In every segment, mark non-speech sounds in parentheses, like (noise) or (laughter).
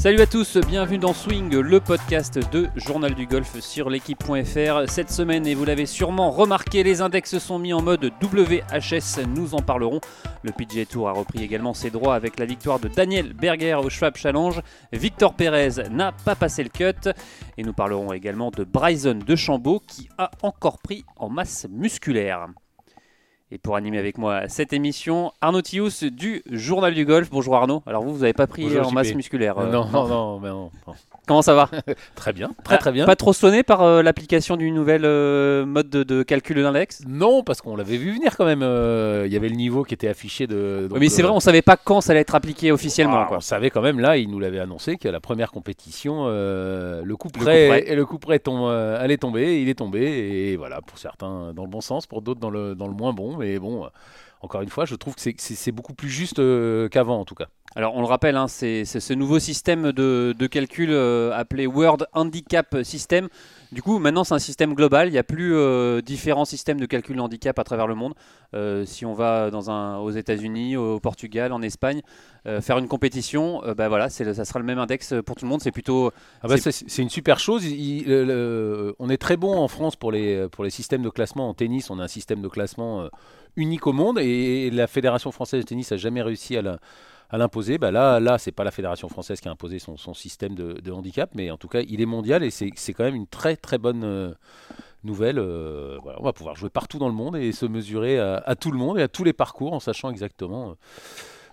Salut à tous, bienvenue dans Swing, le podcast de Journal du Golf sur l'équipe.fr. Cette semaine, et vous l'avez sûrement remarqué, les index sont mis en mode WHS, nous en parlerons. Le PGA Tour a repris également ses droits avec la victoire de Daniel Berger au Schwab Challenge. Victor Perez n'a pas passé le cut. Et nous parlerons également de Bryson de Chambaud qui a encore pris en masse musculaire. Et pour animer avec moi cette émission, Arnaud Thius du Journal du Golf. Bonjour Arnaud. Alors vous, vous n'avez pas pris Bonjour, en JP. masse musculaire euh, non, non, non, mais non, non. Comment ça va (laughs) Très bien, très très bien. Pas trop sonné par euh, l'application du nouvel euh, mode de, de calcul de l'index? Non, parce qu'on l'avait vu venir quand même. euh, Il y avait le niveau qui était affiché de. donc, Mais c'est vrai, on savait pas quand ça allait être appliqué officiellement. ah, quoi. On savait quand même là, il nous l'avait annoncé qu'à la première compétition, euh, le coup près, et le coup près tombe, euh, allait tomber, il est tombé et voilà pour certains dans le bon sens, pour d'autres dans le dans le moins bon. Mais bon, euh, encore une fois, je trouve que c'est- beaucoup plus juste euh, qu'avant en tout cas. Alors on le rappelle, hein, c'est ce nouveau système de, de calcul euh, appelé World Handicap System. Du coup, maintenant c'est un système global. Il n'y a plus euh, différents systèmes de calcul de handicap à travers le monde. Euh, si on va dans un, aux États-Unis, au Portugal, en Espagne, faire une compétition, bah voilà, le- ça sera le même index pour tout le monde. C'est plutôt Ah bah C'est- une super chose. Il- il- le- le- on est très bon en France pour les, pour les systèmes de classement. En tennis, on a un système de classement unique au monde et la Fédération française de tennis n'a jamais réussi à l'imposer. Bah là, là c'est pas la Fédération française qui a imposé son, système de, handicap, mais en tout cas, il est mondial et c'est quand même une très très bonne euh, nouvelle. Euh, on va pouvoir jouer partout dans le monde et se mesurer à, à tout le monde et à tous les parcours en sachant exactement euh,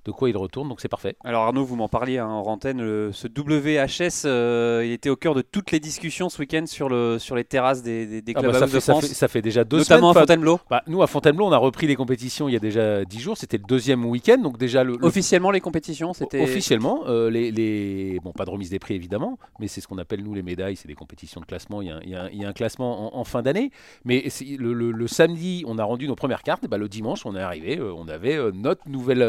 de quoi il retourne. Donc c'est parfait. Alors Arnaud, vous m'en parliez hein, en le- ce WHS, euh, il était au cœur de toutes les discussions ce week-end sur, le, sur les terrasses des, des, des Ah bah, clubhouses ça, fait, de ça, France, fait, ça fait déjà deux notamment semaines. à Fontainebleau. Bah, nous, à Fontainebleau, on a repris les compétitions il y a déjà 10 jours. C'était le deuxième week-end. Donc, déjà, le, le- Officiellement, les compétitions, c'était. officiellement, euh, les, les- Bon, pas de remise des prix, évidemment, mais c'est ce qu'on appelle, nous, les médailles. C'est des compétitions de classement. Il y a, un- il y a un- il y a un classement en, en fin d'année. Mais le, samedi, on a rendu nos premières cartes. Et bah, le dimanche, on est arrivé. euh, on avait notre nouvelle.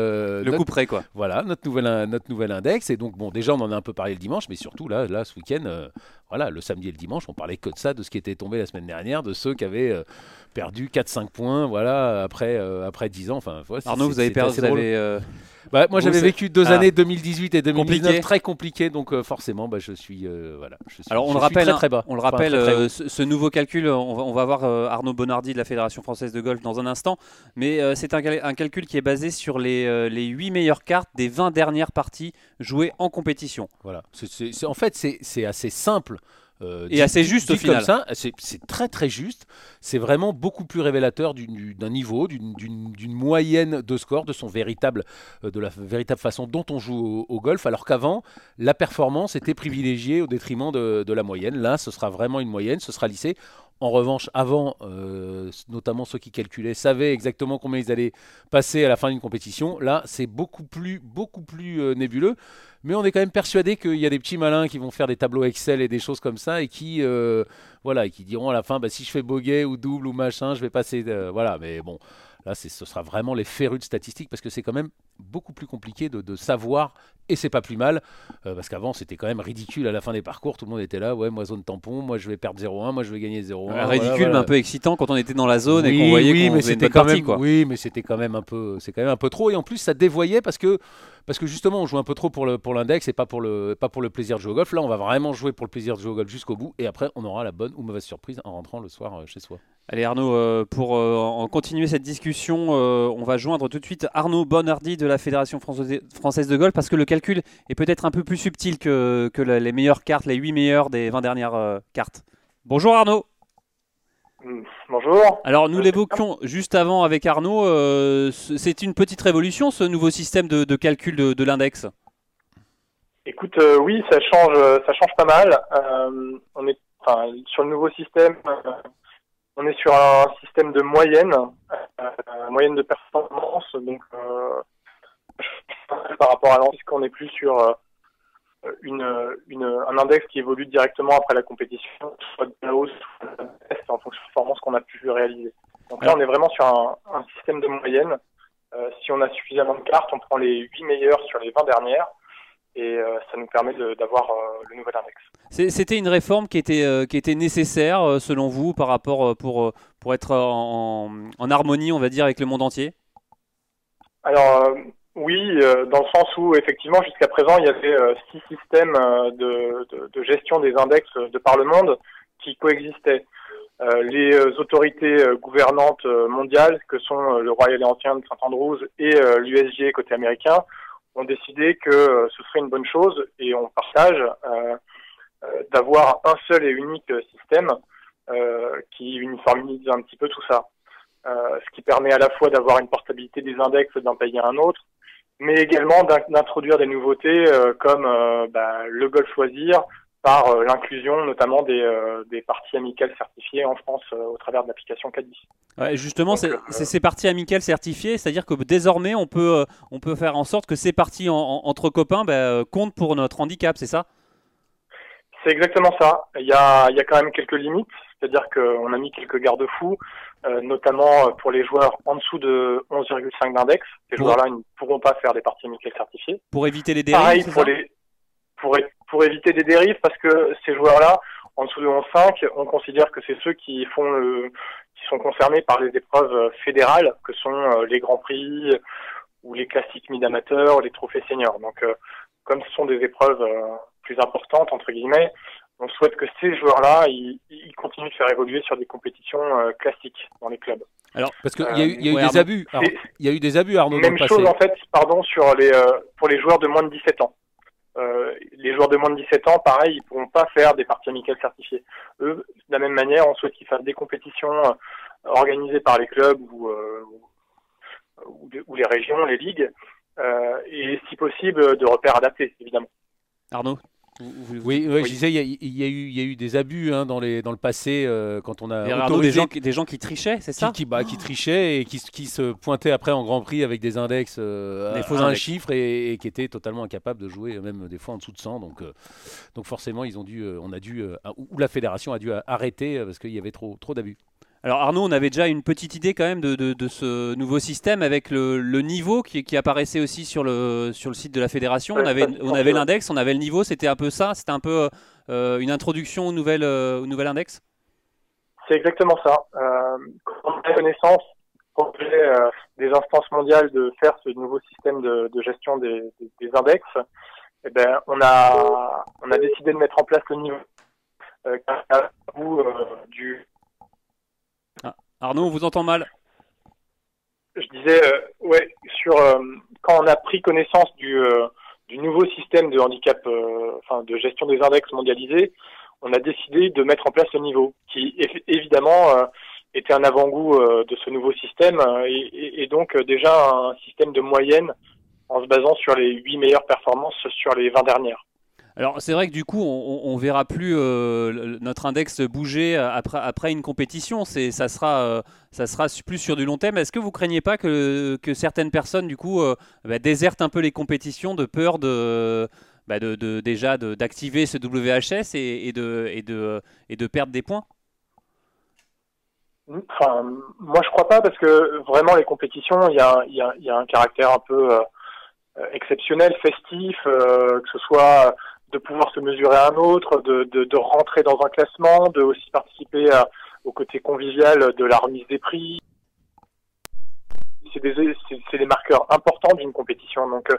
notre- près, quoi. Voilà, notre nouvelle, in- notre nouvel index. Et donc, bon, déjà, on en a un peu parlé le dimanche, mais surtout, là, là ce week-end, euh, voilà, le samedi et le dimanche, on parlait que de ça, de ce qui était tombé la semaine dernière, de ceux qui avaient euh, perdu 4-5 points, voilà, après, euh, après 10 ans. Enfin, voilà, Arnaud, vous avez perdu. Vous avez, Bah, moi, j'avais vécu deux Ah. années 2018 et 2019 Compliqué. très compliquées, donc euh, forcément, bah, je suis, euh, voilà, je suis, Alors on je le rappelle, très, hein, très bas. on le rappelle, très euh, ce, ce nouveau calcul, on va, on va voir Arnaud Bonardi de la Fédération française de golf dans un instant, mais c'est un, cal- un calcul qui est basé sur les, les 8 meilleures cartes des 20 dernières parties jouées en compétition. Voilà. En fait, c'est assez simple. Euh, Et dit- assez juste au final. c'est très très juste. C'est vraiment beaucoup plus révélateur du- du- d'un niveau, d'une- moyenne de score, de son véritable, euh, de la véritable façon dont on joue au, au golf. Alors qu'avant, la performance était privilégiée au détriment de, de la moyenne. Là, ce sera vraiment une moyenne, ce sera lissé. En revanche, avant, euh, notamment ceux qui calculaient savaient exactement combien ils allaient passer à la fin d'une compétition. Là, c'est beaucoup plus, beaucoup plus euh, nébuleux. Mais on est quand même persuadé qu'il y a des petits malins qui vont faire des tableaux Excel et des choses comme ça et qui, euh, voilà, et qui diront à la fin, bah, si je fais bogey ou double ou machin, je vais passer. voilà, mais bon, là, ce sera vraiment les férus de statistiques parce que c'est quand même beaucoup plus compliqué de, de savoir et c'est pas plus mal euh, parce qu'avant c'était quand même ridicule à la fin des parcours. Tout le monde était là, ouais, moi zone tampon, moi je vais perdre 0-1, moi je vais gagner 0-1. Euh, voilà, ridicule, voilà. mais un peu excitant quand on était dans la zone et Oui, qu'on voyait oui, qu'on mais c'était quand même, Quoi. oui, mais c'était quand même un peu, c'est quand même un peu trop. Et en plus, ça dévoyait parce que, parce que justement, on joue un peu trop pour le pour l'index et pas pour le pas pour le plaisir de jouer au golf. Là, on va vraiment jouer pour le plaisir de jouer au golf jusqu'au bout. Et après, on aura la bonne ou mauvaise surprise en rentrant le soir euh, chez soi. Allez Arnaud, euh, pour euh, en continuer cette discussion, euh, on va joindre tout de suite Arnaud Bonardi de la Fédération française de golf parce que le calcul est peut-être un peu plus subtil que, les meilleures cartes, les 8 meilleures des 20 dernières cartes. Bonjour Arnaud. Mm, Bonjour. Alors nous l'évoquions juste avant avec Arnaud, c'est une petite révolution ce nouveau système de, de calcul de, de l'index? Écoute, euh, oui, ça change, ça change pas mal. Euh, on est, enfin, sur le nouveau système, euh, on est sur un système de moyenne, euh, moyenne de performance. Donc, euh, par rapport à l'ancien, puisqu'on n'est plus sur euh, une, une, un index qui évolue directement après la compétition, soit de la hausse, soit de la baisse, en fonction de la performance qu'on a pu réaliser? Donc là, on est vraiment sur un, un système de moyenne. Euh, si on a suffisamment de cartes, on prend les 8 meilleures sur les 20 dernières et euh, ça nous permet d'avoir euh, le nouvel index. C'était une réforme qui était, euh, qui était nécessaire selon vous par rapport pour, pour être en, harmonie, on va dire, avec le monde entier? Alors, Oui, dans le sens où effectivement jusqu'à présent il y avait six systèmes de, de, gestion des index de par le monde qui coexistaient. les autorités gouvernantes mondiales, que sont le Royal Ancien de Saint Andrews et l'USG côté américain, ont décidé que ce serait une bonne chose et on partage d'avoir un seul et unique système qui uniformise un petit peu tout ça. Euh, ce qui permet à la fois d'avoir une portabilité des index d'un pays à un autre, mais également d'introduire des nouveautés euh, comme euh, bah, le golf choisir par l'inclusion notamment des, des, parties amicales certifiées en France au travers de l'application Caddy. Ouais, justement, c'est ces parties amicales certifiées, c'est-à-dire que désormais on peut, on peut faire en sorte que ces parties entre copains bah, comptent pour notre handicap, c'est ça? C'est exactement ça. Il y, a, il y a quand même quelques limites, c'est-à-dire qu'on a mis quelques garde-fous. Euh, notamment pour les joueurs en dessous de 11,5 d'index. Ces joueurs-là ne pourront pas faire des parties amicales certifiées. Pour éviter les dérives Pareil pour, les, pour, pour éviter des dérives, parce que ces joueurs-là, en dessous de 11,5, on considère que c'est ceux qui font le, qui sont concernés par les épreuves fédérales, que sont euh, les grands prix ou les classiques mid-amateurs, ou les trophées seniors. Donc, euh, comme ce sont des épreuves plus importantes entre guillemets, on souhaite que ces joueurs-là, ils, continuent de faire évoluer sur des compétitions euh, classiques dans les clubs. Alors, parce qu'il y a eu, y a eu des abus. Il y a eu des abus, Arnaud. Même chose en fait, pardon, sur les euh, pour les joueurs de moins de 17 ans. Euh, les joueurs de moins de 17 ans, pareil, ils pourront pas faire des parties amicales certifiées. Eux, de la même manière, on souhaite qu'ils fassent des compétitions organisées par les clubs ou, ou, les régions, les ligues, et si possible, de repères adaptés, évidemment. Arnaud? Oui, je disais, il y, a, eu, y a eu des abus hein, dans, les, dans le passé euh, quand on a autorisé... des, gens, des gens qui trichaient, c'est ça qui, bah, qui, trichaient et qui, qui, se pointaient après en Grand Prix avec des index euh, des à, un chiffre et, qui étaient totalement incapables de jouer, même des fois en dessous de 100. Donc, euh, donc forcément, ils ont dû, on a dû, ou la fédération a dû arrêter parce qu'il y avait trop, trop d'abus. Alors Arnaud, on avait déjà une petite idée quand même de, ce nouveau système avec le, niveau qui, apparaissait aussi sur le, sur le site de la fédération. On avait, on avait l'index, on avait le niveau, c'était un peu ça, c'était un peu euh, une introduction au nouvel, euh, au nouvel index C'est exactement ça. Euh, quand on a connaissance euh, des instances mondiales de faire ce nouveau système de, gestion des, index, eh ben, on, a, on a décidé de mettre en place le niveau. Euh, bout du Arnaud, on vous entend mal. Je disais, euh, ouais, sur euh, quand on a pris connaissance du, euh, nouveau système de handicap, enfin de gestion des index mondialisés, on a décidé de mettre en place le niveau, qui évidemment était un avant-goût de ce nouveau système et, et, donc déjà un système de moyenne en se basant sur les huit meilleures performances sur les 20 dernières. Alors c'est vrai que du coup on, ne verra plus euh, notre index bouger après, après une compétition. C'est ça sera euh, ça sera plus sur du long terme. Est-ce que vous craignez pas que, que certaines personnes du coup euh, bah, désertent un peu les compétitions de peur de, bah, de, déjà d'activer ce WHS et, de et de et de perdre des points? Enfin, moi je crois pas parce que vraiment les compétitions, il y a, y, y a, un caractère un peu exceptionnel, festif, que ce soit de pouvoir se mesurer à un autre, de, de, de rentrer dans un classement, de aussi participer à, au côté convivial de la remise des prix. C'est des, c'est, des marqueurs importants d'une compétition. Donc, euh,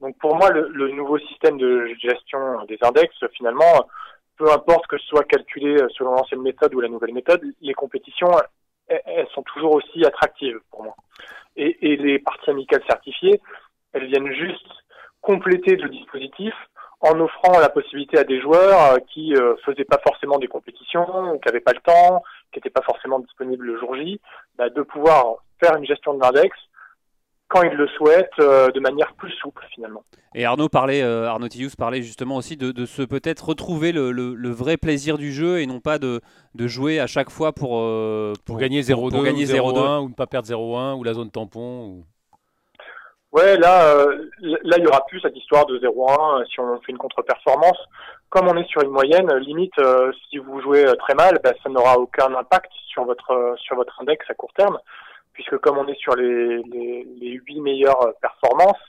donc pour moi, le, le, nouveau système de gestion des index, finalement, peu importe que ce soit calculé selon l'ancienne méthode ou la nouvelle méthode, les compétitions, elles, sont toujours aussi attractives pour moi. Et, et les parties amicales certifiées, elles viennent juste compléter le dispositif en offrant la possibilité à des joueurs euh, qui euh, faisaient pas forcément des compétitions, qui n'avaient pas le temps, qui n'étaient pas forcément disponibles le jour J, bah, de pouvoir faire une gestion de l'index quand ils le souhaitent, euh, de manière plus souple finalement. Et Arnaud parlait, Arnaud Tillous parlait justement aussi de, de se peut-être retrouver le, le, vrai plaisir du jeu et non pas de, de jouer à chaque fois pour, pour, gagner 0-2 ou 0-1 ou ne pas perdre 0-1 ou la zone tampon. Ou... Ouais, là, euh, là, il y aura plus cette histoire de 0-1 euh, si on fait une contre-performance. Comme on est sur une moyenne, limite, euh, si vous jouez très mal, bah, ça n'aura aucun impact sur votre sur votre index à court terme, puisque comme on est sur les les, les 8 meilleures performances,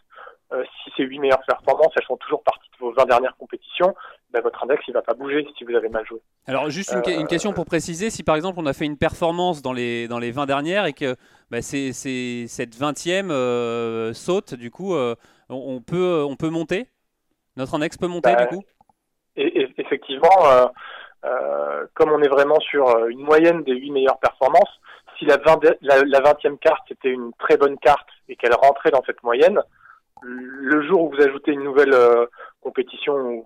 si ces 8 meilleures performances, elles font toujours partie de vos 20 dernières compétitions, bah, votre index il va pas bouger si vous avez mal joué. Alors juste une, une question pour préciser, si par exemple on a fait une performance dans les dans les 20 dernières et que bah, c'est, cette 20e euh, saute, du coup, euh, on, peut, on peut monter? Notre index peut monter, du coup? Et, et- effectivement, euh, euh, comme on est vraiment sur euh, une moyenne des huit meilleures performances, si la, 20, la, la 20e carte était une très bonne carte et qu'elle rentrait dans cette moyenne, le jour où vous ajoutez une nouvelle euh, compétition ou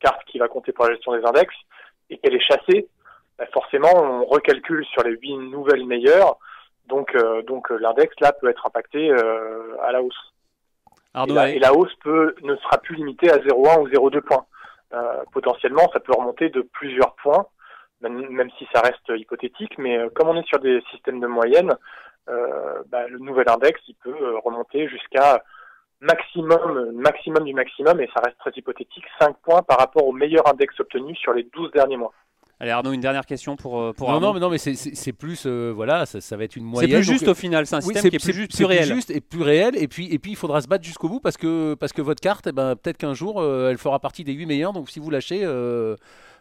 carte qui va compter pour la gestion des index et qu'elle est chassée, bah, forcément on recalcule sur les huit nouvelles meilleures. Donc, euh, donc euh, l'index là peut être impacté euh, à la hausse. Et la, allez. et la hausse peut, ne sera plus limitée à 0,1 ou 0,2 points. Euh, potentiellement, ça peut remonter de plusieurs points, même, même si ça reste hypothétique. Mais euh, comme on est sur des systèmes de moyenne, euh, bah, le nouvel index, il peut remonter jusqu'à maximum, maximum du maximum, et ça reste très hypothétique, 5 points par rapport au meilleur index obtenu sur les 12 derniers mois. Allez, Arnaud, une dernière question pour, euh, pour non, Arnaud. non, mais non, mais c'est- c'est c'est plus, euh, voilà, ça, ça va être une c'est moyenne. plus donc, juste euh, au final, c'est un oui, système qui est plus juste, c'est plus réel. juste et plus réel. Et puis, et puis, il faudra se battre jusqu'au bout parce que, parce que votre carte, eh ben, peut-être qu'un jour, euh, elle fera partie des 8 meilleurs. Donc, si vous lâchez, euh,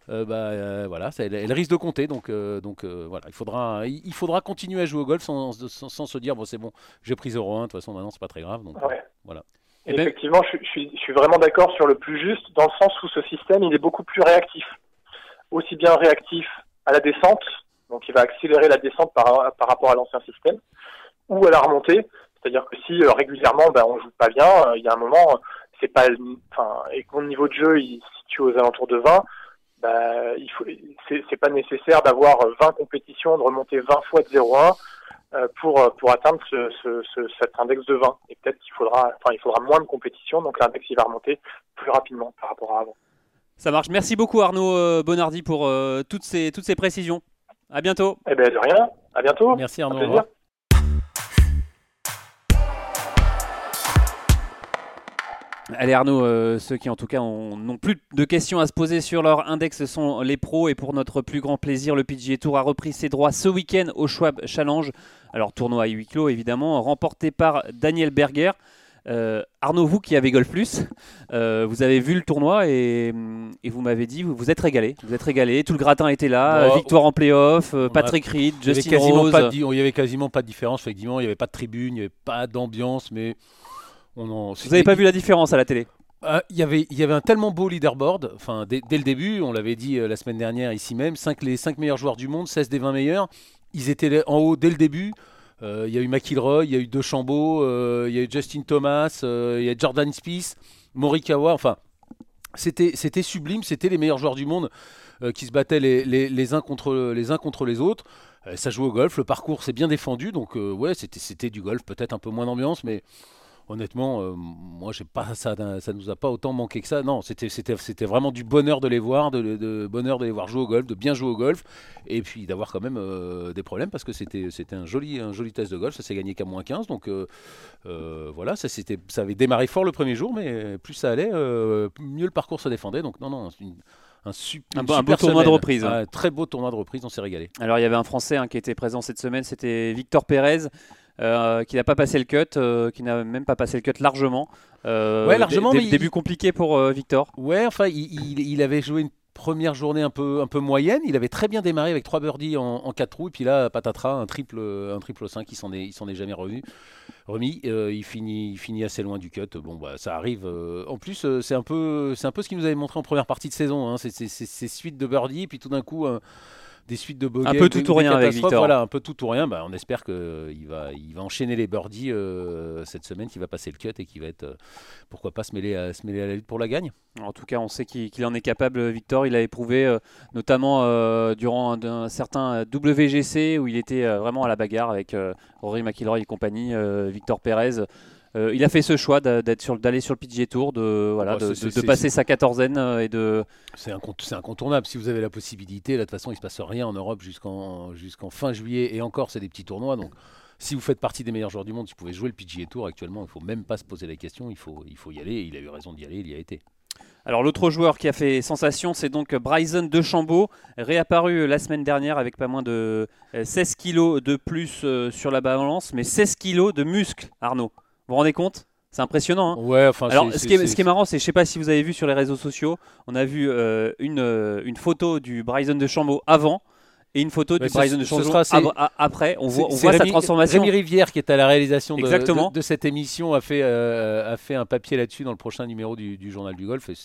euh, bah, euh, voilà, ça- elle, elle risque de compter. Donc, euh, donc voilà, il faudra, il il faudra continuer à jouer au golf sans, sans- sans se dire, bon, c'est bon, j'ai pris 0-1, de toute façon, maintenant, c'est pas très grave. Donc, Ouais. voilà. Et Eh ben- Effectivement, je, je suis, je suis vraiment d'accord sur le plus juste, dans le sens où ce système, il est beaucoup plus réactif. Aussi bien réactif à la descente, donc il va accélérer la descente par, par rapport à l'ancien système, ou à la remontée, c'est-à-dire que si régulièrement ben, on joue pas bien, il y a un moment, c'est pas, enfin, et que mon niveau de jeu il se situe aux alentours de 20, ben, il faut, c'est c'est pas nécessaire d'avoir euh, 20 compétitions, de remonter 20 fois de 0,1 euh, pour euh, pour atteindre ce, ce, ce- cet index de 20. Et peut-être qu'il faudra, enfin, il faudra moins de compétitions, donc l'index il va remonter plus rapidement par rapport à avant. Ça marche. Merci beaucoup, Arnaud euh, Bonardi, pour euh, toutes, ces, toutes ces précisions. À bientôt. Eh ben de rien. À bientôt. Merci Un Arnaud. Allez Arnaud, euh, ceux qui en tout cas ont- n'ont plus de questions à se poser sur leur index sont les pros et pour notre plus grand plaisir, le PGA Tour a repris ses droits ce week-end au Schwab Challenge. Alors tournoi à huis clos évidemment, remporté par Daniel Berger. Euh, Arnaud, vous qui avez Golf Plus, euh, vous avez vu le tournoi et, et vous m'avez dit vous vous êtes régalé, vous êtes régalé, tout le gratin était là, Bon, victoire en playoff, Patrick Reed, Justin Rose. pas de il y avait quasiment pas de différence. Effectivement, il n'y avait pas de tribune, il n'y avait pas d'ambiance, mais on en. Vous n'avez pas vu la différence à la télé Ah, il y avait, il y avait un tellement beau leaderboard. Enfin, dès, dès le début, on l'avait dit euh, la semaine dernière ici même, 5, les 5 meilleurs joueurs du monde, 16 des 20 meilleurs, ils étaient en haut dès le début. Euh, Il y a eu McIlroy, il y a eu DeChambeau, euh, il y a eu Justin Thomas, euh, il y a Jordan Spieth, Morikawa. Enfin, c'était sublime. C'était les meilleurs joueurs du monde euh, qui se battaient les, les- les uns contre les uns contre les autres. Euh, ça joue au golf. Le parcours s'est bien défendu. Donc euh, ouais, c'était du golf. Peut-être un peu moins d'ambiance, mais honnêtement, euh, moi, j'ai pas ça, ça nous a pas autant manqué que ça. Non, c'était c'était c'était vraiment du bonheur de les voir, de, de bonheur de les voir jouer au golf, de bien jouer au golf, et puis d'avoir quand même euh, des problèmes parce que c'était c'était un joli un joli test de golf. Ça s'est gagné qu'à moins 15, donc euh, euh, voilà, ça c'était ça avait démarré fort le premier jour, mais plus ça allait, euh, mieux le parcours se défendait. Donc non non, c'est une- un, Un beau- un super beau tournoi de reprise, hein. Ouais, très beau tournoi de reprise, on s'est régalé. Alors il y avait un Français hein, qui était présent cette semaine, c'était Victor Pérez, euh, qui n'a pas passé le cut, euh, qui n'a même pas passé le cut largement. Euh, Ouais, largement, dé- mais il- début compliqué pour euh, Victor. Ouais, enfin, il, il- il avait joué une première journée un peu, un peu moyenne. Il avait très bien démarré avec trois birdies en, en quatre trous. Et puis là, patatras, un triple, un triple 5, il s'en est, il s'en est jamais revenu, remis. Il, finit, il finit assez loin du cut. Bon, bah, ça arrive. en plus, c'est un, peu, c'est un peu ce qu'il nous avait montré en première partie de saison. Hein. C'est ces suites de birdies, et puis tout d'un coup, des suites de bogeys. Un peu tout des- ou rien avec. Victor. Voilà, un peu tout ou rien. Bah, on espère qu'il va, il va enchaîner les birdies euh, cette semaine, qu'il va passer le cut et qu'il va être, euh, pourquoi pas, se mêler, à, se mêler à la lutte pour la gagne. En tout cas, on sait qu'il en est capable, Victor. Il a éprouvé, euh, notamment euh, durant un, un certain WGC, où il était euh, vraiment à la bagarre avec euh, Rory McIlroy et compagnie, euh, Victor Pérez. Euh, il a fait ce choix d'a- d'être sur- d'aller sur le PGA Tour, de, voilà, Bah, de, c'est- de- c'est- de passer sa quatorzaine euh, et de, C'est incont- c'est incontournable. Si vous avez la possibilité, là, de toute façon, il se passe rien en Europe jusqu'en jusqu'en fin juillet. Et encore, c'est des petits tournois. Donc, si vous faites partie des meilleurs joueurs du monde, si vous pouvez jouer le PGA Tour actuellement, il ne faut même pas se poser la question. Il faut, il faut y aller. Et il a eu raison d'y aller. Il y a été. Alors l'autre joueur qui a fait sensation, c'est donc Bryson DeChambeau, réapparu la semaine dernière avec pas moins de euh, 16 kilos de plus euh, sur la balance, mais 16 kilos de muscles, Arnaud. Vous vous rendez compte? C'est impressionnant. hein Ouais, enfin, Alors, ce qui, est, c'est- ce qui est marrant, c'est, je sais pas si vous avez vu sur les réseaux sociaux, on a vu euh, une, euh, une photo du Bryson DeChambeau avant et une photo du Bryson de a- après. On voit, on voit sa transformation. Rémi Rivière qui est à la réalisation de, Exactement. de- de cette émission a fait, euh, a fait un papier là-dessus dans le prochain numéro du, du journal du golf et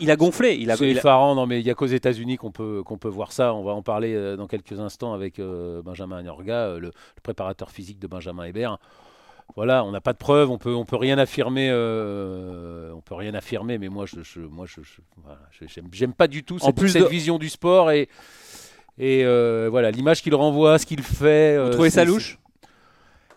Il a gonflé. Il a, c'est effarant. Non mais il y a qu'aux États-Unis qu'on peut qu'on peut voir ça. On va en parler dans quelques instants avec euh, Benjamin Agnorga, euh, le, le préparateur physique de Benjamin Hébert. Voilà, on n'a pas de preuves, on peut on peut rien affirmer, euh, on peut rien affirmer, mais moi je, je- moi je, voilà, j'aime j'aime pas du tout En cette, plus cette de- vision du sport et et euh, voilà l'image qu'il renvoie, ce qu'il fait. Vous euh, trouvez c'est- ça louche?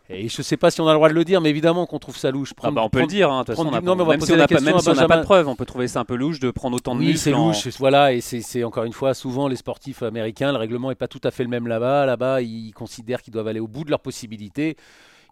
Et je sais pas si on a le droit de le dire, mais évidemment qu'on trouve ça louche. Ah bah, On peut le dire. hein, prendre on a non, mais on même si on n'a pas, si pas de preuves, on peut trouver ça un peu louche de prendre autant de Oui, c'est en- louche, voilà, et c'est c'est encore une fois, souvent les sportifs américains, le règlement est pas tout à fait le même là-bas. Là-bas, ils considèrent qu'ils doivent aller au bout de leurs possibilités.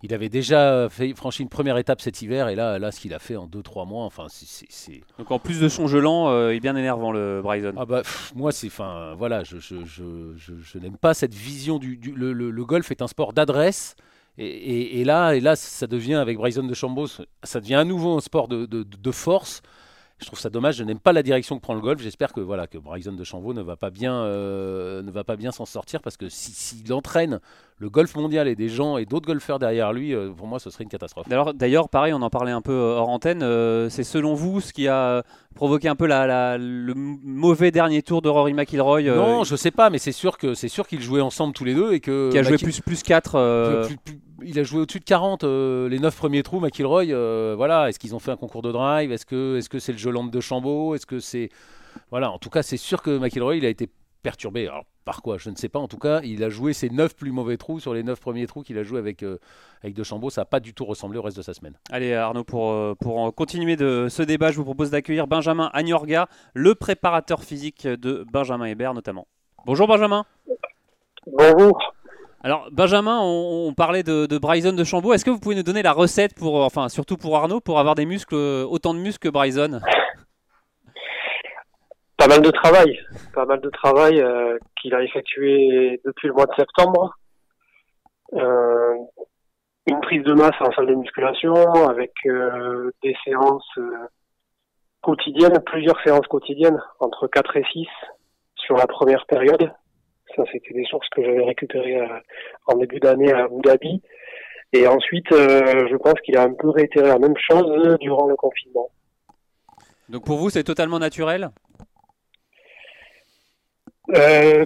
Il avait déjà fait, franchi une première étape cet hiver, et là, là ce qu'il a fait en 2-3 mois, enfin, c'est- Donc en plus de son gelant, euh, il est bien énervant le Bryson. Ah bah, pff, moi, c'est. Enfin, voilà, je, je, je, je, je n'aime pas cette vision du. du- le, le- le golf est un sport d'adresse. Et, et- et là, et là, ça devient, avec Bryson de Chambos, ça devient à nouveau un sport de, de- de force. Je trouve ça dommage. Je n'aime pas la direction que prend le golf. J'espère que voilà que Bryson de Chambeau ne va pas bien, euh, ne va pas bien s'en sortir parce que si- s'il entraîne le golf mondial et des gens et d'autres golfeurs derrière lui, euh, pour moi, ce serait une catastrophe. D'ailleurs, d'ailleurs, pareil, on en parlait un peu euh, hors antenne. euh, c'est selon vous ce qui a provoqué un peu la, la- le mauvais dernier tour de Rory McIlroy, non, je sais pas, mais c'est sûr que c'est sûr qu'ils jouaient ensemble tous les deux et que qui a joué Maki- plus plus 4 plus- plus- il a joué au-dessus de 40 euh, les 9 premiers trous McIlroy euh, voilà est-ce qu'ils ont fait un concours de drive est-ce que est-ce que c'est le jeu lampe de Chambaud est-ce que c'est voilà en tout cas c'est sûr que McIlroy il a été perturbé alors par quoi? Je ne sais pas en tout cas il a joué ses 9 plus mauvais trous sur les 9 premiers trous qu'il a joué avec euh, avec de Chambaud ça n'a pas du tout ressemblé au reste de sa semaine Allez Arnaud, pour, pour continuer de ce débat, je vous propose d'accueillir Benjamin Agnorga, le préparateur physique de Benjamin Hébert notamment. Bonjour Benjamin. Bonjour. Alors Benjamin, on, parlait de, Bryson de Chambaud. Est-ce que vous pouvez nous donner la recette pour, euh, enfin surtout pour Arnaud, pour avoir des muscles, euh, autant de muscles que Bryson? Pas mal de travail, pas mal de travail euh, qu'il a effectué depuis le mois de septembre. Une prise de masse en salle de musculation avec des séances quotidiennes, plusieurs séances quotidiennes, entre 4 et 6 sur la première période. Ça, c'était des sources que j'avais récupérées euh, en début d'année à Abu Dhabi. Et ensuite, euh, je pense qu'il a un peu réitéré la même chose durant le confinement. Donc pour vous, c'est totalement naturel? Euh,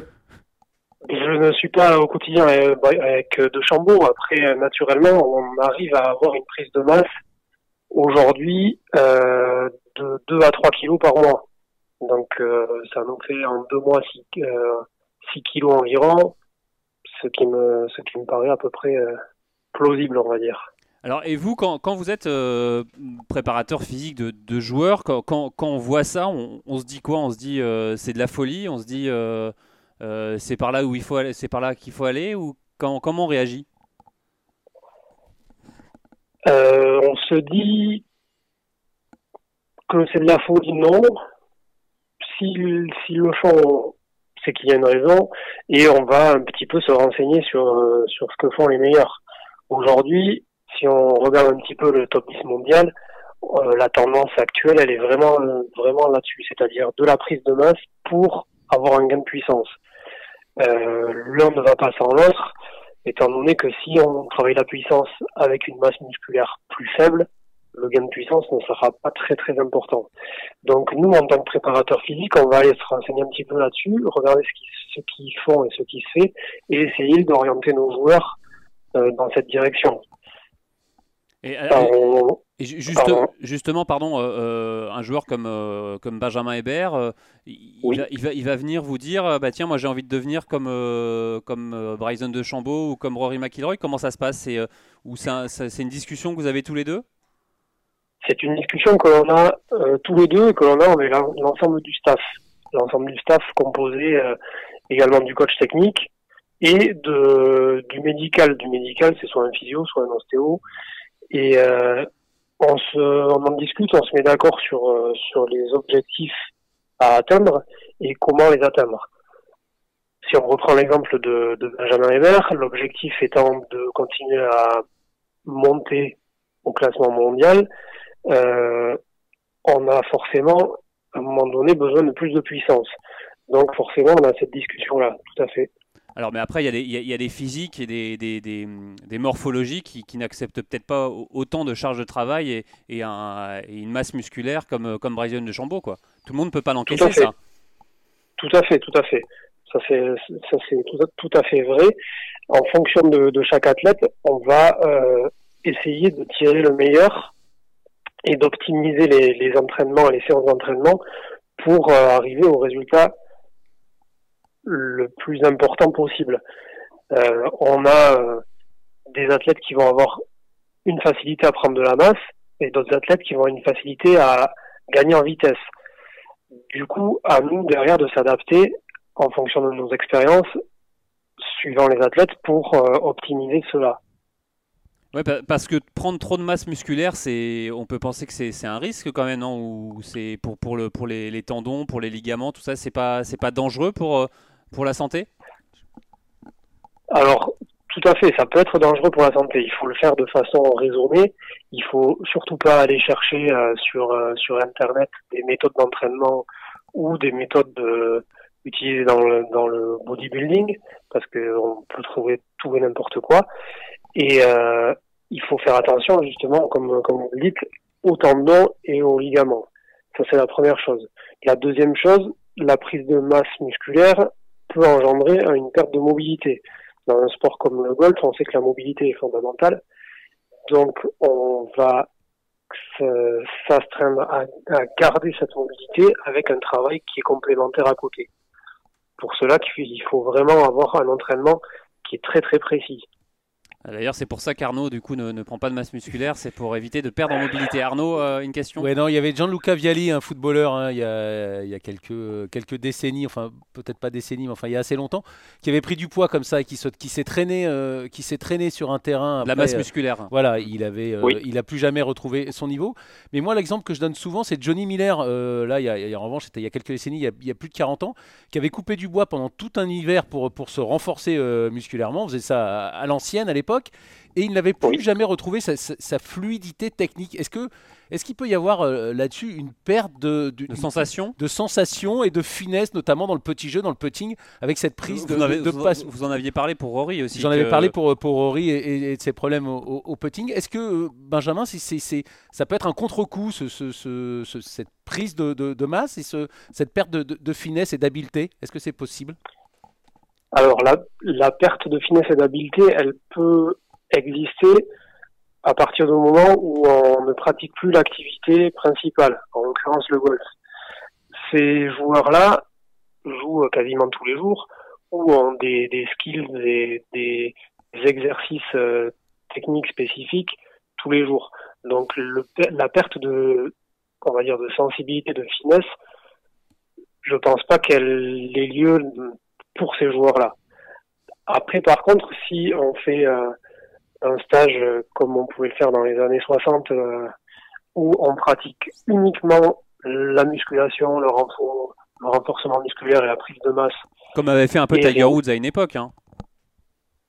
je ne suis pas au quotidien euh, avec De Chambaud. Après, naturellement, on arrive à avoir une prise de masse aujourd'hui euh, de 2 à 3 kilos par mois. Donc, euh, ça nous fait en deux mois 6, euh, 6 kilos environ, ce qui me, ce qui me paraît à peu près euh, plausible, on va dire. Alors, et vous, quand, quand vous êtes euh, préparateur physique de, de joueurs, quand, quand, quand on voit ça, on, on se dit quoi? On se dit euh, c'est de la folie? On se dit euh, c'est par là où il faut aller, c'est par là qu'il faut aller? Ou quand, comment on réagit? On se dit que c'est de la folie, non. S'ils s'ils le font, qu'il y a une raison, et on va un petit peu se renseigner sur, euh, sur ce que font les meilleurs. Aujourd'hui, si on regarde un petit peu le top 10 mondial, euh, la tendance actuelle, elle est vraiment, vraiment là-dessus, c'est-à-dire de la prise de masse pour avoir un gain de puissance. Euh, L'un ne va pas sans l'autre, étant donné que si on travaille la puissance avec une masse musculaire plus faible, le gain de puissance ne sera pas très très important. Donc nous, en tant que préparateur physique, on va aller se renseigner un petit peu là-dessus, regarder ce qu'ils ce qu'ils font et ce qui se fait, et essayer d'orienter nos joueurs euh, dans cette direction. et, Alors, on- et ju- juste- pardon. justement, pardon, euh, euh, un joueur comme, euh, comme Benjamin Hébert, euh, il, Oui. va, il, va, il va venir vous dire euh, bah tiens, moi j'ai envie de devenir comme, euh, comme euh, Bryson de Chambaud ou comme Rory McIlroy. Comment ça se passe? Euh, c'est une discussion que vous avez tous les deux? C'est une discussion que l'on a euh, tous les deux et que l'on a avec l'en- l'ensemble du staff. L'ensemble du staff composé euh, également du coach technique et de, du médical. Du médical, c'est soit un physio, soit un ostéo. Et euh, on, se, on en discute, on se met d'accord sur, sur les objectifs à atteindre et comment les atteindre. Si on reprend l'exemple de, de Benjamin Hébert, l'objectif étant de continuer à monter au classement mondial, euh, on a forcément, à un moment donné, besoin de plus de puissance. Donc forcément, on a cette discussion-là, tout à fait. Alors, mais après, il y, a des physiques et des, des, morphologies qui, n'acceptent peut-être pas autant de charge de travail et, une masse musculaire comme, comme Bryson de Chambaud. Quoi. Tout le monde ne peut pas l'encaisser, ça. Tout à fait, tout à fait. Ça, c'est, tout, à fait vrai. En fonction de, chaque athlète, on va euh, essayer de tirer le meilleur et d'optimiser les, entraînements et les séances d'entraînement pour euh, arriver au résultat le plus important possible. Euh, on a euh, des athlètes qui vont avoir une facilité à prendre de la masse et d'autres athlètes qui vont avoir une facilité à gagner en vitesse. Du coup, à nous derrière de s'adapter en fonction de nos expériences, suivant les athlètes, pour euh, optimiser cela. Ouais, parce que prendre trop de masse musculaire, c'est, on peut penser que c'est, un risque quand même, non? Ou c'est pour, pour, le, pour les, tendons, pour les ligaments, tout ça, c'est pas, c'est pas dangereux pour, pour la santé? Alors, tout à fait, ça peut être dangereux pour la santé. Il faut le faire de façon raisonnée. Il faut surtout pas aller chercher euh, sur euh, sur internet des méthodes d'entraînement ou des méthodes de, utilisées dans le dans le bodybuilding parce qu'on peut trouver tout et n'importe quoi. Et euh, il faut faire attention justement, comme comme vous le dites, aux tendons et aux ligaments. Ça c'est la première chose. La deuxième chose, la prise de masse musculaire, peut engendrer une perte de mobilité. Dans un sport comme le golf, on sait que la mobilité est fondamentale. Donc, on va s'astreindre à, à, garder cette mobilité avec un travail qui est complémentaire à côté. Pour cela, il faut vraiment avoir un entraînement qui est très très précis. Ah, d'ailleurs, c'est pour ça qu'Arnaud, du coup, ne, prend pas de masse musculaire, c'est pour éviter de perdre en mobilité. Arnaud, euh, une question? Ouais, non, il y avait Gianluca Vialli, un footballeur, hein, il, y a, il, y a, quelques, quelques décennies, enfin, peut-être pas décennies, mais enfin, il y a assez longtemps, qui avait pris du poids comme ça et qui, qui s'est traîné, euh, qui s'est traîné sur un terrain. la masse musculaire. Euh, voilà, il avait, il a plus jamais retrouvé son niveau. Mais moi, l'exemple que je donne souvent, c'est Johnny Miller. là, il y, a, en revanche, c'était il y a quelques décennies, il y a, plus de 40 ans, qui avait coupé du bois pendant tout un hiver pour, pour se renforcer musculairement. On faisait ça à, à l'ancienne à l'époque et il n'avait plus jamais retrouvé sa, fluidité technique. Est-ce que est-ce qu'il peut y avoir euh, là-dessus une perte de, de, sensation de sensation et de finesse, notamment dans le petit jeu, dans le putting, avec cette prise de, vous, passe vous, en aviez parlé pour Rory aussi. J'en avais parlé pour, pour Rory et, de ses problèmes au, putting. Est-ce que, euh, Benjamin, c'est, ça peut être un contre-coup, ce, ce, cette prise de, masse et cette perte de, finesse et d'habileté? Est-ce que c'est possible? Alors la, perte de finesse et d'habileté, elle peut exister à partir du moment où on ne pratique plus l'activité principale, en l'occurrence le golf. Ces joueurs-là jouent quasiment tous les jours ou ont des, des skills, des, des exercices euh, techniques spécifiques tous les jours. Donc le, la perte de, on va dire, de sensibilité, de finesse, je pense pas qu'elle ait lieu pour ces joueurs-là. Après, par contre, si on fait euh, un stage euh, comme on pouvait le faire dans les années 60 euh, où on pratique uniquement la musculation, le, renforcement musculaire et la prise de masse. Comme avait fait un peu Tiger Woods à une époque. Hein.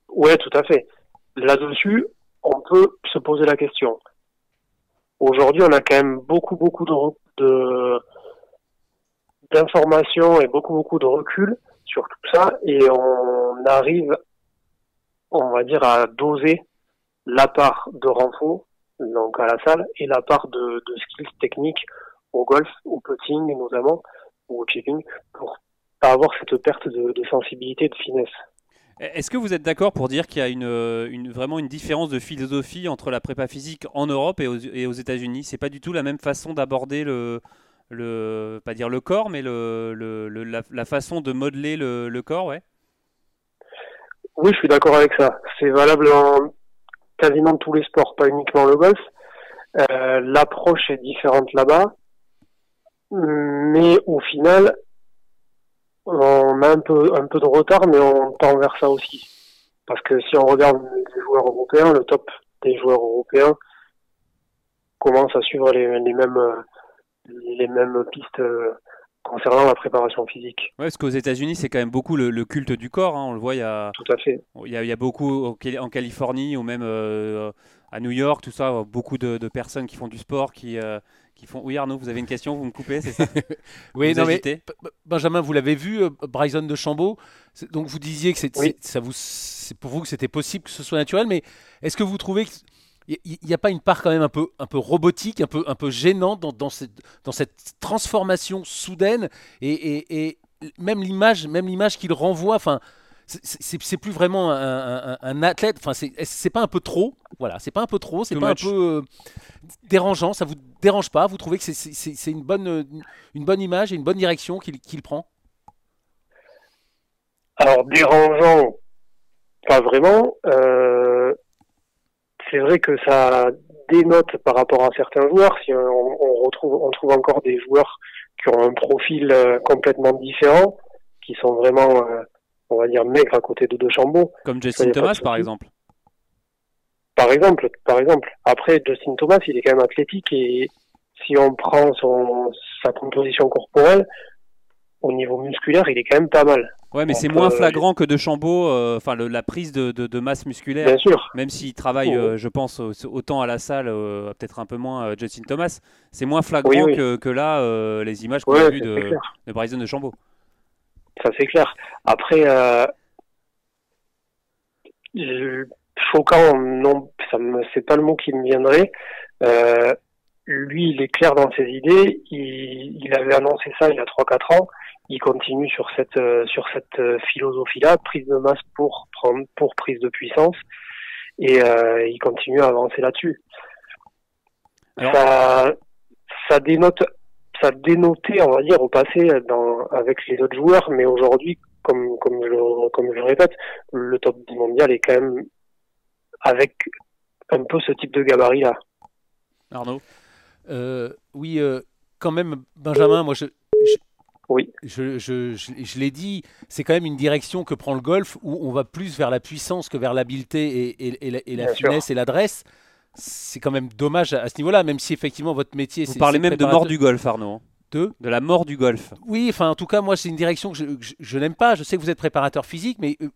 Ouais, tout à fait. Là-dessus, on peut se poser la question. Aujourd'hui, on a quand même beaucoup, beaucoup de d'informations et beaucoup, beaucoup de recul sur tout ça et on arrive, on va dire, à doser la part de renfort, donc à la salle, et la part de, skills techniques au golf, au putting notamment, ou au chipping, pour pas avoir cette perte de, sensibilité, de finesse. Est-ce que vous êtes d'accord pour dire qu'il y a une, vraiment une différence de philosophie entre la prépa physique en Europe et aux, aux États-Unis? C'est pas du tout la même façon d'aborder le, le, pas dire le corps, mais le, la, façon de modeler le, corps, ouais. Oui, je suis d'accord avec ça. C'est valable en, quasiment tous les sports, pas uniquement le golf. Euh, l'approche est différente là-bas, mais au final, on a un peu, un peu de retard, mais on tend vers ça aussi. Parce que si on regarde les joueurs européens, le top des joueurs européens commence à suivre les, les mêmes, les mêmes pistes euh, concernant la préparation physique. Ouais, parce qu'aux États-Unis, c'est quand même beaucoup le, culte du corps. Hein, on le voit, il y a, tout à fait. Il y a, beaucoup en Californie ou même euh, à New York, tout ça, beaucoup de, personnes qui font du sport, qui, euh, qui font. Oui, Arnaud, vous avez une question, vous me coupez, c'est ça? (laughs) Oui, Vous non, mais agitez Benjamin, vous l'avez vu, Bryson de Chambaud. Donc vous disiez que c'est Oui. c'est- ça vous, c'est pour vous que c'était possible que ce soit naturel, mais est-ce que vous trouvez qu'il n'y a pas une part quand même un peu, un peu robotique, un peu, un peu gênante dans, dans cette, dans cette transformation soudaine et, et- et même l'image, même l'image qu'il renvoie, enfin. c'est- plus vraiment un, un- un athlète. Enfin, c'est c'est pas un peu trop? Voilà, c'est pas un peu trop. C'est Too pas much. un peu euh, dérangeant. Ça vous dérange pas? Vous trouvez que c'est- c'est c'est- c'est une bonne, une bonne image et une bonne direction qu'il qu'il prend? Alors dérangeant, pas vraiment. Euh, c'est vrai que ça dénote par rapport à certains joueurs. Si on, on retrouve, on trouve encore des joueurs qui ont un profil euh, complètement différent, qui sont vraiment, euh, on va dire, maigres à côté de De Chambaud. Comme Justin Thomas, par exemple. Par exemple, par exemple. Après, Justin Thomas, il est quand même athlétique et si on prend son, sa composition corporelle, au niveau musculaire, il est quand même pas mal. Ouais, mais c'est moins euh, flagrant que de Chambaud, euh, enfin la prise de, de- de masse musculaire. Bien sûr. Même s'il travaille, Oh. euh, je pense, au- autant à la salle, euh, peut-être un peu moins Justin Thomas, c'est moins flagrant Oui, oui. Que, que là, les images qu'on Ouais, a vues de, de Bryson de Chambaud. Ça c'est clair. Après, choquant, non, ça c'est pas le mot qui me viendrait. Lui, il est clair dans ses idées. Il, il avait annoncé ça il y a 3-4 ans. Il continue sur cette euh, sur cette euh, philosophie-là, prise de masse pour prendre pour prise de puissance, et euh, il continue à avancer là-dessus. Alors- Ça, ça dénote ça dénotait, on va dire, au passé dans, avec les autres joueurs, mais aujourd'hui, comme, comme, je, le- comme je le répète, le top 10 mondial est quand même avec un peu ce type de gabarit-là. Arnaud? Euh, Oui, euh, quand même, Benjamin, moi je. Je- Oui. Je, je, je, je l'ai dit, c'est quand même une direction que prend le golf où on va plus vers la puissance que vers l'habileté et, et- et la, et la Bien sûr. finesse et l'adresse. C'est quand même dommage à, à ce niveau-là, même si effectivement votre métier. Vous parlez même de mort du golf, Arnaud. hein. De De la mort du golf. Oui, enfin, en tout cas, moi, c'est une direction que je, que je- je n'aime pas. Je sais que vous êtes préparateur physique, mais euh,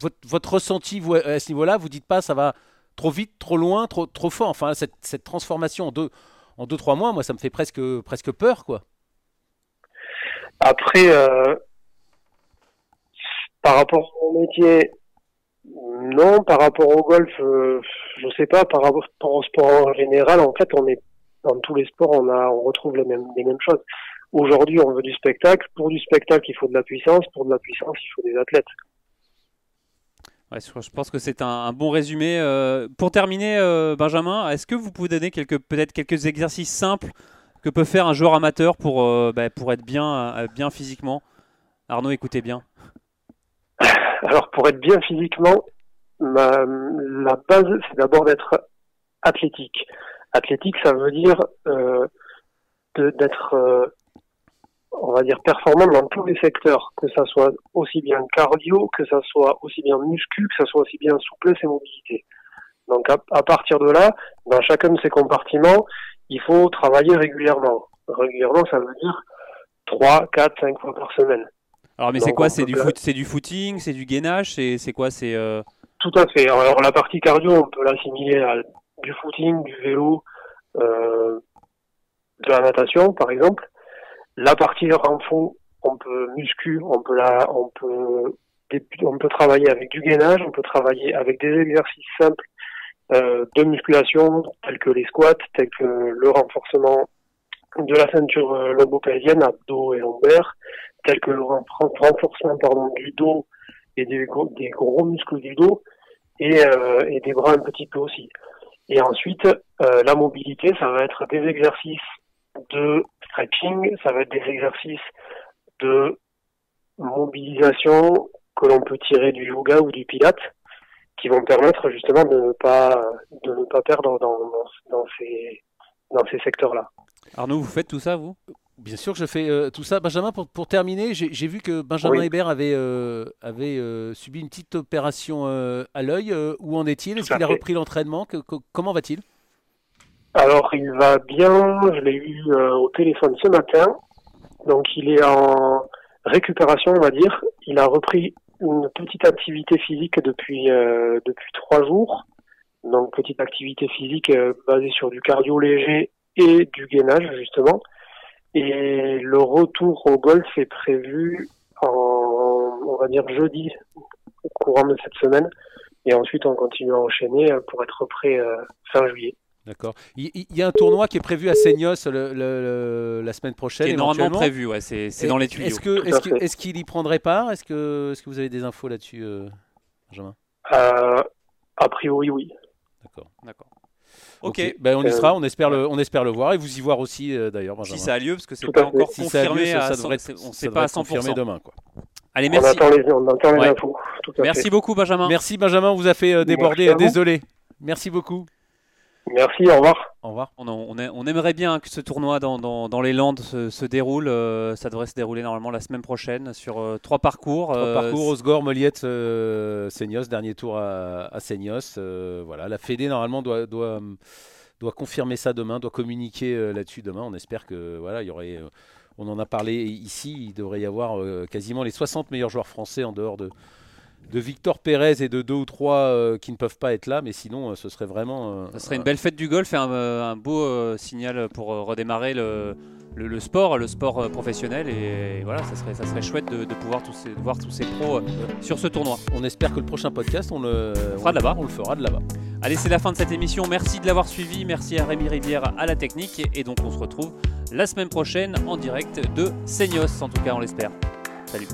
votre, votre ressenti vous, à ce niveau-là, vous dites pas ça va trop vite, trop loin, trop, trop fort. Enfin, cette, cette transformation en deux, en deux, trois mois, moi, ça me fait presque, presque peur, quoi. Après, euh, par rapport au métier, non. Par rapport au golf, euh, je sais pas. Par rapport au sport en général, en fait, on est dans tous les sports, on a, on retrouve les mêmes, choses. Aujourd'hui, on veut du spectacle. Pour du spectacle, il faut de la puissance. Pour de la puissance, il faut des athlètes. Je pense que c'est un, bon résumé. Euh, pour terminer, euh, Benjamin, est-ce que vous pouvez donner peut-être quelques exercices simples que peut faire un joueur amateur pour, euh, bah, pour être bien, euh, bien physiquement Arnaud, écoutez bien. Alors, pour être bien physiquement, la base, c'est d'abord d'être athlétique. Athlétique, ça veut dire euh, d'être, on va dire, performant dans tous les secteurs, que ça soit aussi bien cardio, que ça soit aussi bien muscu, que ça soit aussi bien souplesse et mobilité. Donc, à partir de là, dans chacun de ces compartiments, il faut travailler régulièrement. Régulièrement, ça veut dire 3, 4, 5 fois par semaine. Alors, mais c'est quoi? C'est du, pla- foot, c'est du footing C'est du gainage C'est quoi? C'est euh, Tout à fait. Alors la partie cardio, on peut l'assimiler à du footing, du vélo, euh, de la natation par exemple. La partie renfort, on peut muscu, on peut la, on peut, on peut travailler avec du gainage, on peut travailler avec des exercices simples de musculation tels que les squats, tels que le renforcement de la ceinture euh, lombo-pelvienne, abdos et lombaires, tels que le renfor- renforcement pardon, du dos et des gros, muscles du dos et, euh, et des bras un petit peu aussi. Et ensuite, euh, la mobilité, ça va être des exercices de stretching, ça va être des exercices de mobilisation que l'on peut tirer du yoga ou du pilate, qui vont permettre justement de ne pas de ne pas perdre dans, dans, dans ces dans ces secteurs-là. Arnaud, vous faites tout ça, vous? Bien sûr que je fais euh, tout ça. Benjamin, pour, pour terminer, j'ai vu que Benjamin Oui. Hébert avait, euh, avait euh, subi une petite opération euh, à l'œil. Euh, où en est-il? Est-ce qu'il a repris l'entraînement? Comment va-t-il? Alors, il va bien. Je l'ai eu euh, au téléphone ce matin. Donc, il est en récupération, on va dire. Il a repris une petite activité physique depuis euh, depuis trois jours. Donc, petite activité physique euh, basée sur du cardio léger et du gainage justement. Et le retour au golf est prévu en, on va dire jeudi, au courant de cette semaine. Et ensuite, on continue à enchaîner euh, pour être prêt euh, fin juillet. D'accord. Il, il y a un tournoi qui est prévu à Seignos le- le- le- la semaine prochaine. Qui est normalement prévu, ouais, c'est dans les tuyaux. Est-ce que- qu'il y prendrait part? Est-ce que, est que vous avez des infos là-dessus, euh, Benjamin? Euh, a priori, oui. D'accord. D'accord. Ok. Ben, on y Euh, sera, on espère, le, on espère le voir et vous y voir aussi euh, d'ailleurs, Benjamin. Si ça a lieu, parce que c'est pas encore Si lieu, confirmé, ça- ça devrait on ça sait pas à être confirmé 100%. demain. Quoi. Allez, On merci. attend les, on attend les Ouais. infos. Tout à Merci fait. beaucoup, Benjamin. Merci Benjamin, on vous a fait euh, déborder, Merci désolé. Merci beaucoup. Merci, au revoir. Au revoir. On, on a- on aimerait bien que ce tournoi dans, dans- dans les Landes se, se déroule. euh, ça devrait se dérouler normalement la semaine prochaine sur euh, trois parcours. Trois euh, parcours, Osgore, Moliette, euh, Seignos, dernier tour à, à Seignos. euh, voilà, la Fédé normalement doit, doit, doit confirmer ça demain, doit communiquer euh, là-dessus demain. On espère que voilà, il y aurait. euh, on en a parlé ici. Il devrait y avoir euh, quasiment les 60 meilleurs joueurs français en dehors de, de Victor Pérez et de deux ou trois euh, qui ne peuvent pas être là. Mais sinon, euh, ce serait vraiment. euh, Ça serait une belle fête du golf et un, euh, un beau euh, signal pour euh, redémarrer le, le- le sport, le sport euh, professionnel. Et, voilà, ça serait, ça serait chouette de, de pouvoir tous ces- de voir tous ces pros euh, sur ce tournoi. On espère que le prochain podcast, on le fera de là-bas. On le fera de là-bas. Allez, c'est la fin de cette émission. Merci de l'avoir suivi. Merci à Rémi Rivière à la technique. Et donc, on se retrouve la semaine prochaine en direct de Seignos, en tout cas, on l'espère. Salut.